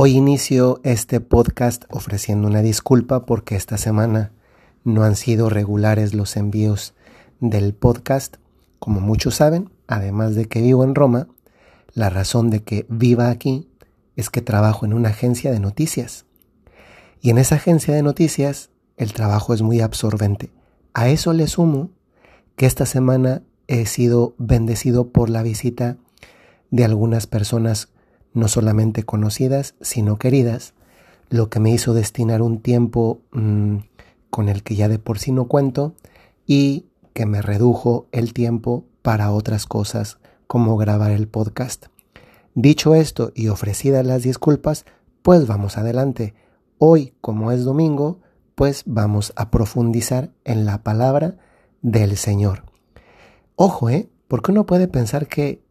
Hoy inicio este podcast ofreciendo una disculpa porque esta semana no han sido regulares los envíos del podcast. Como muchos saben, además de que vivo en Roma, la razón de que viva aquí es que trabajo en una agencia de noticias. Y en esa agencia de noticias el trabajo es muy absorbente. A eso le sumo que esta semana he sido bendecido por la visita de algunas personas no solamente conocidas, sino queridas, lo que me hizo destinar un tiempo mm, con el que ya de por sí no cuento y que me redujo el tiempo para otras cosas como grabar el podcast. Dicho esto y ofrecidas las disculpas, pues vamos adelante. Hoy, como es domingo, pues vamos a profundizar en la palabra del Señor. Ojo, ¿eh? Porque uno puede pensar que,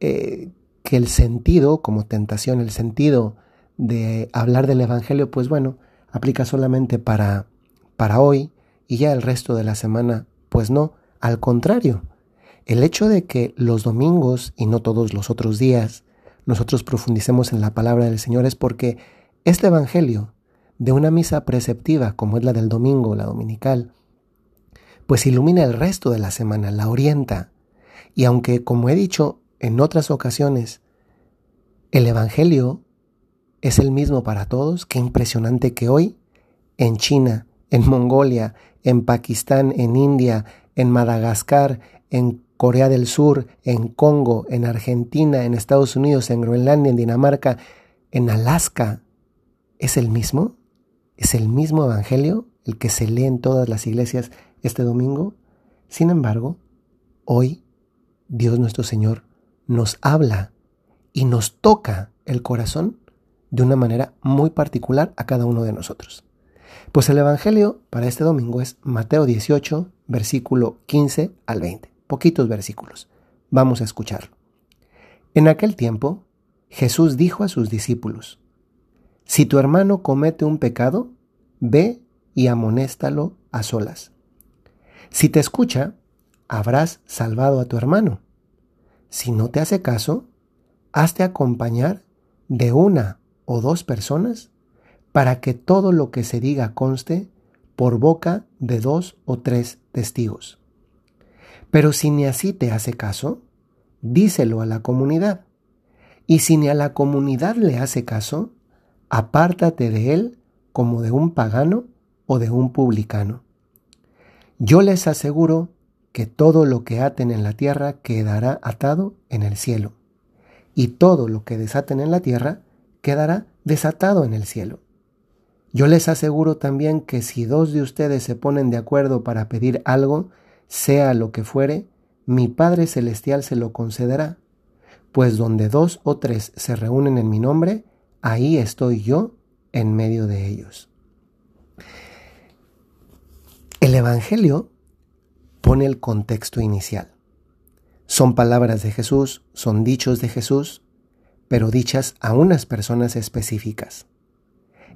eh, que el sentido, como tentación, el sentido de hablar del Evangelio, pues bueno, aplica solamente para, para hoy y ya el resto de la semana, pues no, al contrario. El hecho de que los domingos y no todos los otros días nosotros profundicemos en la palabra del Señor es porque este Evangelio de una misa preceptiva como es la del domingo, la dominical, pues ilumina el resto de la semana, la orienta. Y aunque, como he dicho, en otras ocasiones, el Evangelio es el mismo para todos. Qué impresionante que hoy en China, en Mongolia, en Pakistán, en India, en Madagascar, en Corea del Sur, en Congo, en Argentina, en Estados Unidos, en Groenlandia, en Dinamarca, en Alaska, ¿es el mismo? ¿Es el mismo Evangelio el que se lee en todas las iglesias este domingo? Sin embargo, hoy Dios nuestro Señor nos habla y nos toca el corazón de una manera muy particular a cada uno de nosotros. Pues el Evangelio para este domingo es Mateo 18, versículo 15 al 20. Poquitos versículos. Vamos a escucharlo. En aquel tiempo, Jesús dijo a sus discípulos, Si tu hermano comete un pecado, ve y amonéstalo a solas. Si te escucha, habrás salvado a tu hermano. Si no te hace caso, hazte acompañar de una o dos personas para que todo lo que se diga conste por boca de dos o tres testigos. Pero si ni así te hace caso, díselo a la comunidad. Y si ni a la comunidad le hace caso, apártate de él como de un pagano o de un publicano. Yo les aseguro que todo lo que aten en la tierra quedará atado en el cielo, y todo lo que desaten en la tierra quedará desatado en el cielo. Yo les aseguro también que si dos de ustedes se ponen de acuerdo para pedir algo, sea lo que fuere, mi Padre Celestial se lo concederá, pues donde dos o tres se reúnen en mi nombre, ahí estoy yo en medio de ellos. El Evangelio pone el contexto inicial. Son palabras de Jesús, son dichos de Jesús, pero dichas a unas personas específicas.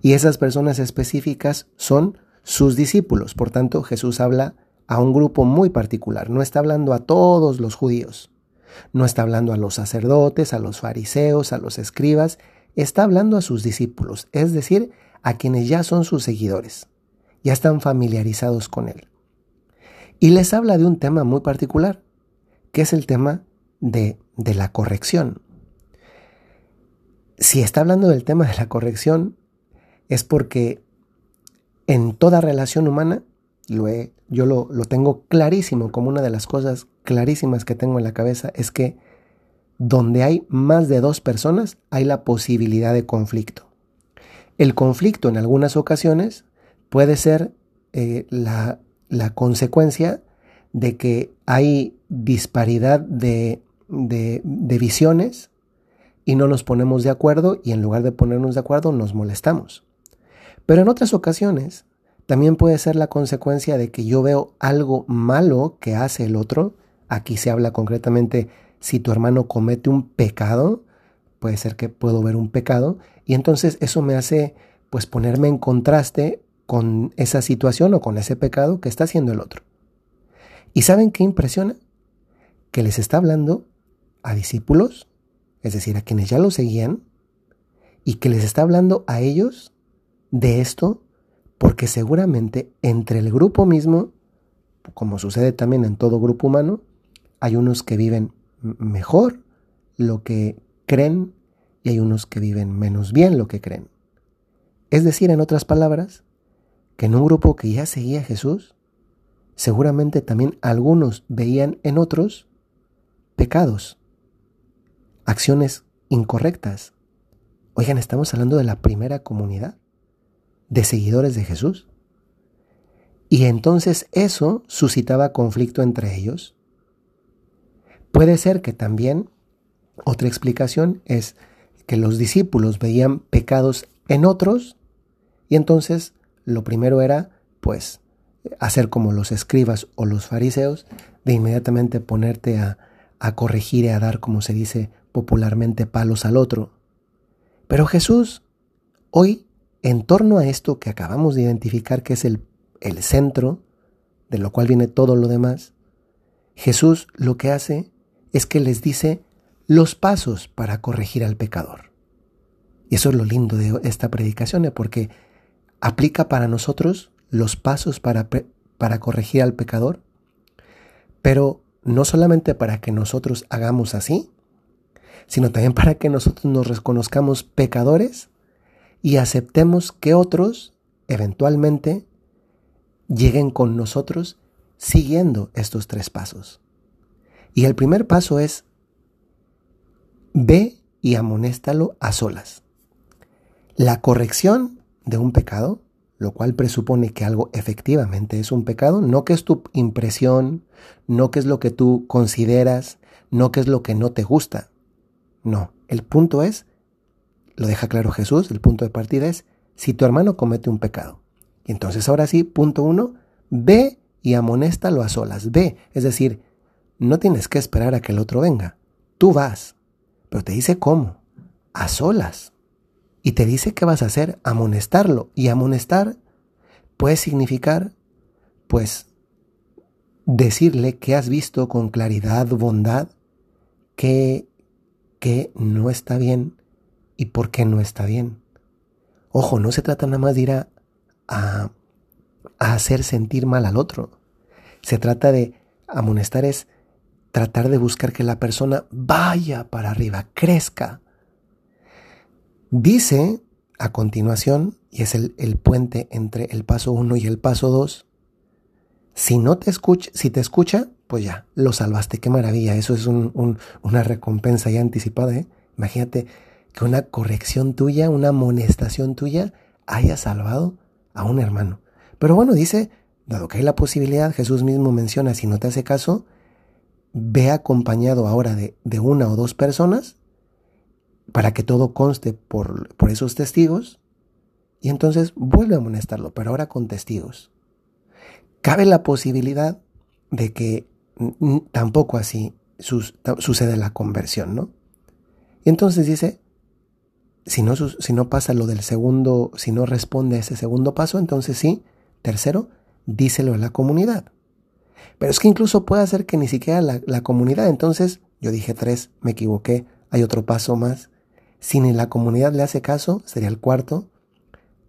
Y esas personas específicas son sus discípulos. Por tanto, Jesús habla a un grupo muy particular. No está hablando a todos los judíos. No está hablando a los sacerdotes, a los fariseos, a los escribas. Está hablando a sus discípulos, es decir, a quienes ya son sus seguidores. Ya están familiarizados con él. Y les habla de un tema muy particular, que es el tema de, de la corrección. Si está hablando del tema de la corrección, es porque en toda relación humana, yo lo, lo tengo clarísimo, como una de las cosas clarísimas que tengo en la cabeza, es que donde hay más de dos personas hay la posibilidad de conflicto. El conflicto en algunas ocasiones puede ser eh, la, la, consecuencia de que hay disparidad de, de, visiones y no nos ponemos de acuerdo y en lugar de ponernos de acuerdo nos molestamos. Pero en otras ocasiones también puede ser la consecuencia de que yo veo algo malo que hace el otro. Aquí se habla concretamente si tu hermano comete un pecado, puede ser que puedo ver un pecado y entonces eso me hace pues ponerme en contraste con esa situación o con ese pecado que está haciendo el otro. ¿Y saben qué impresiona? Que les está hablando a discípulos, es decir, a quienes ya lo seguían, y que les está hablando a ellos de esto porque seguramente entre el grupo mismo, como sucede también en todo grupo humano, hay unos que viven mejor lo que creen y hay unos que viven menos bien lo que creen. Es decir, en otras palabras, en un grupo que ya seguía a Jesús, seguramente también algunos veían en otros pecados, acciones incorrectas. Oigan, estamos hablando de la primera comunidad de seguidores de Jesús. Y entonces eso suscitaba conflicto entre ellos. Puede ser que también otra explicación es que los discípulos veían pecados en otros y entonces lo primero era pues hacer como los escribas o los fariseos, de inmediatamente ponerte a, a corregir y a dar, como se dice popularmente, palos al otro. Pero Jesús hoy en torno a esto que acabamos de identificar que es el, el centro, de lo cual viene todo lo demás, Jesús lo que hace es que les dice los pasos para corregir al pecador. Y eso es lo lindo de esta predicación, porque aplica para nosotros los pasos para, para corregir al pecador, pero no solamente para que nosotros hagamos así, sino también para que nosotros nos reconozcamos pecadores y aceptemos que otros, eventualmente, lleguen con nosotros siguiendo estos tres pasos. Y el primer paso es, ve y amonéstalo a solas. La corrección de un pecado, lo cual presupone que algo efectivamente es un pecado, no que es tu impresión, no que es lo que tú consideras, no que es lo que no te gusta. No, el punto es lo deja claro Jesús, el punto de partida es, si tu hermano comete un pecado. Y entonces ahora sí, punto uno, ve y amonéstalo a solas, ve, es decir, no tienes que esperar a que el otro venga, tú vas, pero te dice cómo, a solas. Y te dice qué vas a hacer, amonestarlo. Y amonestar puede significar, pues, decirle que has visto con claridad, bondad, que, que no está bien y por qué no está bien. Ojo, no se trata nada más de ir a, a, hacer sentir mal al otro. Se trata de amonestar es tratar de buscar que la persona vaya para arriba, crezca. Dice a continuación, y es el, el puente entre el paso 1 y el paso 2, si no te escucha, si te escucha, pues ya, lo salvaste, qué maravilla, eso es un, un, una recompensa ya anticipada, ¿eh? Imagínate, que una corrección tuya, una amonestación tuya haya salvado a un hermano. Pero bueno, dice, dado que hay la posibilidad, Jesús mismo menciona, si no te hace caso, ve acompañado ahora de, de una o dos personas para que todo conste por, por esos testigos y entonces vuelve a amonestarlo, pero ahora con testigos. Cabe la posibilidad de que tampoco así sucede la conversión, ¿no? Y entonces dice, si no, si no pasa lo del segundo, si no responde a ese segundo paso, entonces sí, tercero, díselo a la comunidad. Pero es que incluso puede hacer que ni siquiera la, la comunidad, entonces yo dije tres, me equivoqué, hay otro paso más. Si ni la comunidad le hace caso, sería el cuarto,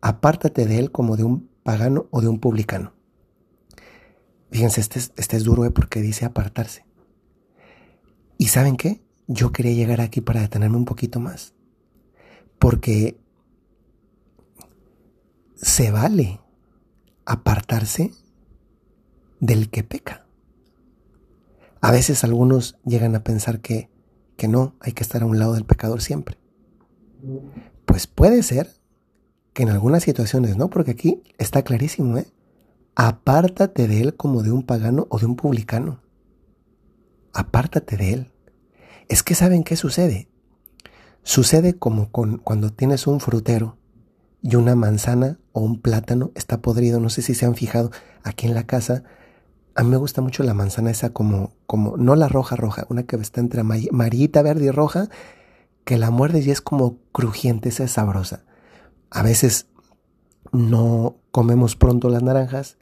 apártate de él como de un pagano o de un publicano. Fíjense, este es, este es duro ¿eh? porque dice apartarse. ¿Y saben qué? Yo quería llegar aquí para detenerme un poquito más porque se vale apartarse del que peca. A veces algunos llegan a pensar que, que no, hay que estar a un lado del pecador siempre. Pues puede ser que en algunas situaciones no, porque aquí está clarísimo, ¿eh? Apártate de él como de un pagano o de un publicano. Apártate de él. Es que saben qué sucede. Sucede como con, cuando tienes un frutero y una manzana o un plátano está podrido. No sé si se han fijado aquí en la casa. A mí me gusta mucho la manzana esa como, como, no la roja roja, una que está entre amarillita, verde y roja, que la muerdes y es como crujiente, esa es sabrosa. A veces no comemos pronto las naranjas,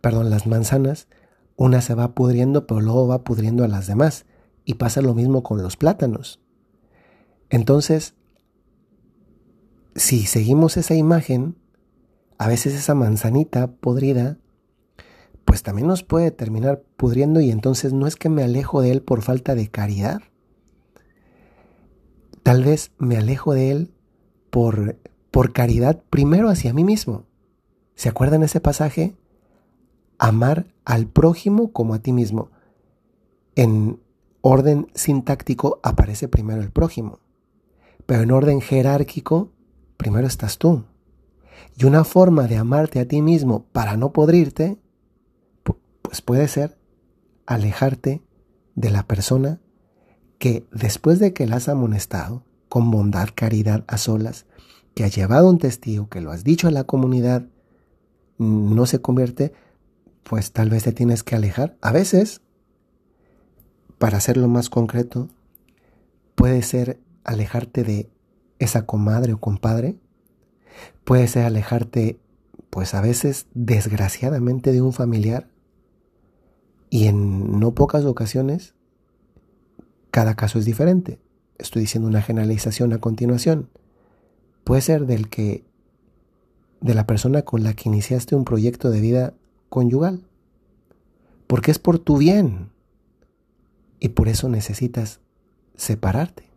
perdón, las manzanas, una se va pudriendo, pero luego va pudriendo a las demás. Y pasa lo mismo con los plátanos. Entonces, si seguimos esa imagen, a veces esa manzanita podrida, pues también nos puede terminar pudriendo y entonces no es que me alejo de él por falta de caridad. Tal vez me alejo de él por, por caridad primero hacia mí mismo. ¿Se acuerdan ese pasaje? Amar al prójimo como a ti mismo. En orden sintáctico aparece primero el prójimo, pero en orden jerárquico primero estás tú. Y una forma de amarte a ti mismo para no podrirte, pues puede ser alejarte de la persona que después de que la has amonestado, con bondad, caridad, a solas, que ha llevado un testigo, que lo has dicho a la comunidad, no se convierte, pues tal vez te tienes que alejar. A veces, para hacerlo más concreto, puede ser alejarte de esa comadre o compadre, puede ser alejarte, pues a veces, desgraciadamente, de un familiar, y en no pocas ocasiones, cada caso es diferente. Estoy diciendo una generalización a continuación. Puede ser del que de la persona con la que iniciaste un proyecto de vida conyugal. Porque es por tu bien. Y por eso necesitas separarte.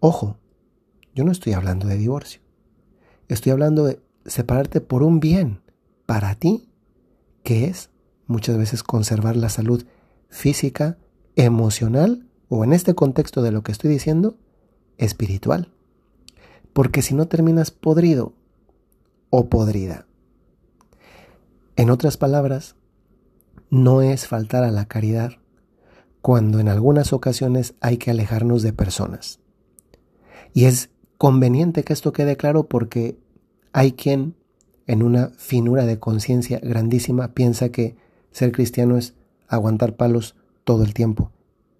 Ojo, yo no estoy hablando de divorcio. Estoy hablando de separarte por un bien para ti, que es muchas veces conservar la salud física, emocional o en este contexto de lo que estoy diciendo, espiritual. Porque si no terminas podrido o podrida. En otras palabras, no es faltar a la caridad cuando en algunas ocasiones hay que alejarnos de personas. Y es conveniente que esto quede claro porque hay quien en una finura de conciencia grandísima piensa que ser cristiano es aguantar palos todo el tiempo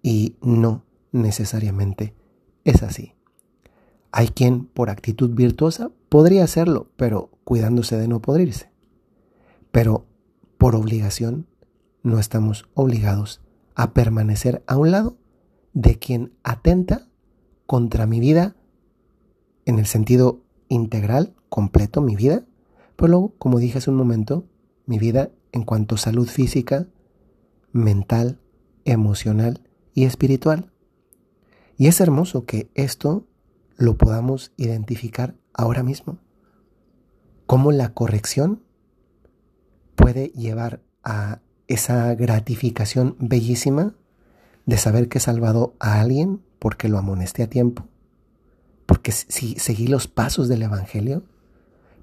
y no necesariamente es así. Hay quien por actitud virtuosa podría hacerlo, pero cuidándose de no podrirse. Pero por obligación no estamos obligados a permanecer a un lado de quien atenta contra mi vida en el sentido integral, completo, mi vida. Pero luego, como dije hace un momento, mi vida en cuanto a salud física, mental, emocional y espiritual. Y es hermoso que esto lo podamos identificar ahora mismo. Cómo la corrección puede llevar a esa gratificación bellísima de saber que he salvado a alguien porque lo amonesté a tiempo, porque si seguí los pasos del Evangelio,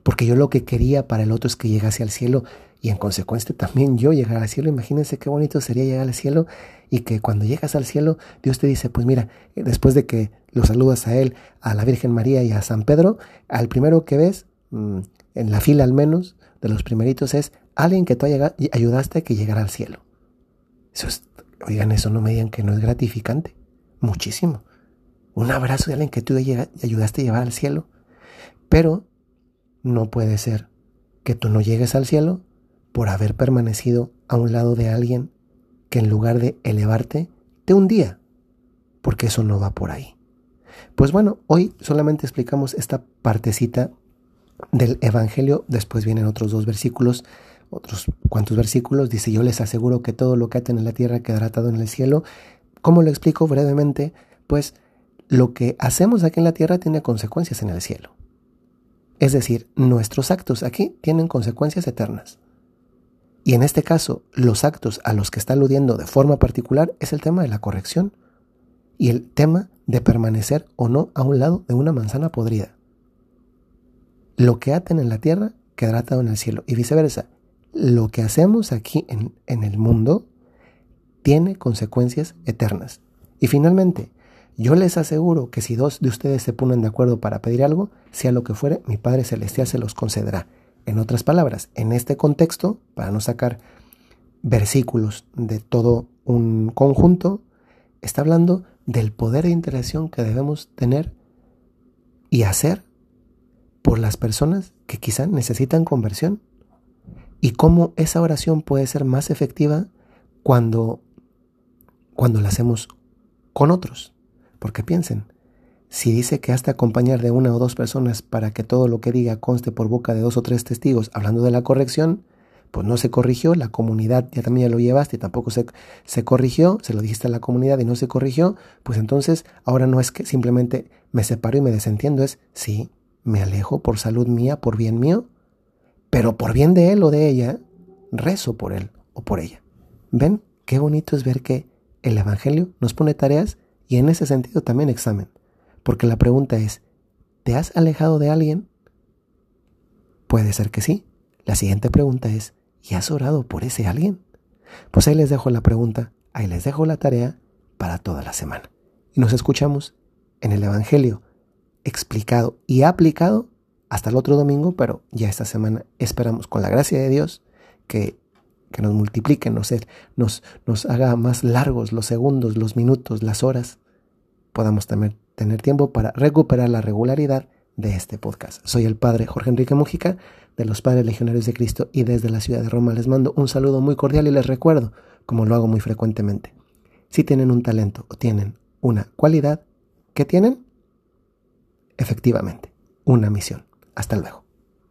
porque yo lo que quería para el otro es que llegase al cielo y en consecuencia también yo llegar al cielo. Imagínense qué bonito sería llegar al cielo y que cuando llegas al cielo Dios te dice, pues mira, después de que lo saludas a Él, a la Virgen María y a San Pedro, al primero que ves, mm, en la fila al menos, de los primeritos es alguien que tú ayudaste a que llegara al cielo. Eso es, oigan, eso no me digan que no es gratificante. Muchísimo. Un abrazo de alguien que tú ayudaste a llevar al cielo. Pero no puede ser que tú no llegues al cielo por haber permanecido a un lado de alguien que en lugar de elevarte, te hundía, porque eso no va por ahí. Pues bueno, hoy solamente explicamos esta partecita del Evangelio, después vienen otros dos versículos, otros cuantos versículos, dice, yo les aseguro que todo lo que aten en la tierra quedará atado en el cielo. ¿Cómo lo explico brevemente? Pues lo que hacemos aquí en la tierra tiene consecuencias en el cielo. Es decir, nuestros actos aquí tienen consecuencias eternas. Y en este caso, los actos a los que está aludiendo de forma particular es el tema de la corrección y el tema de permanecer o no a un lado de una manzana podrida. Lo que aten en la tierra quedará atado en el cielo y viceversa. Lo que hacemos aquí en, en el mundo tiene consecuencias eternas. Y finalmente, yo les aseguro que si dos de ustedes se ponen de acuerdo para pedir algo, sea lo que fuere, mi Padre Celestial se los concederá. En otras palabras, en este contexto, para no sacar versículos de todo un conjunto, está hablando del poder de interacción que debemos tener y hacer por las personas que quizá necesitan conversión y cómo esa oración puede ser más efectiva cuando, cuando la hacemos con otros. Porque piensen, Si dice que hasta acompañar de una o dos personas para que todo lo que diga conste por boca de dos o tres testigos hablando de la corrección, pues no se corrigió, la comunidad ya también lo llevaste y tampoco se, se corrigió, se lo dijiste a la comunidad y no se corrigió, pues entonces ahora no es que simplemente me separo y me desentiendo, es sí, me alejo por salud mía, por bien mío, pero por bien de él o de ella, rezo por él o por ella. ¿Ven? Qué bonito es ver que el Evangelio nos pone tareas y en ese sentido también examen. Porque la pregunta es, ¿te has alejado de alguien? Puede ser que sí. La siguiente pregunta es, ¿y has orado por ese alguien? Pues ahí les dejo la pregunta, ahí les dejo la tarea para toda la semana. Y nos escuchamos en el Evangelio explicado y aplicado hasta el otro domingo, pero ya esta semana esperamos con la gracia de Dios que, que nos multiplique, nos, nos, nos haga más largos los segundos, los minutos, las horas, podamos también tener tiempo para recuperar la regularidad de este podcast. Soy el padre Jorge Enrique Mujica de los Padres Legionarios de Cristo y desde la ciudad de Roma les mando un saludo muy cordial y les recuerdo, como lo hago muy frecuentemente, si tienen un talento o tienen una cualidad, ¿qué tienen? Efectivamente, una misión. Hasta luego.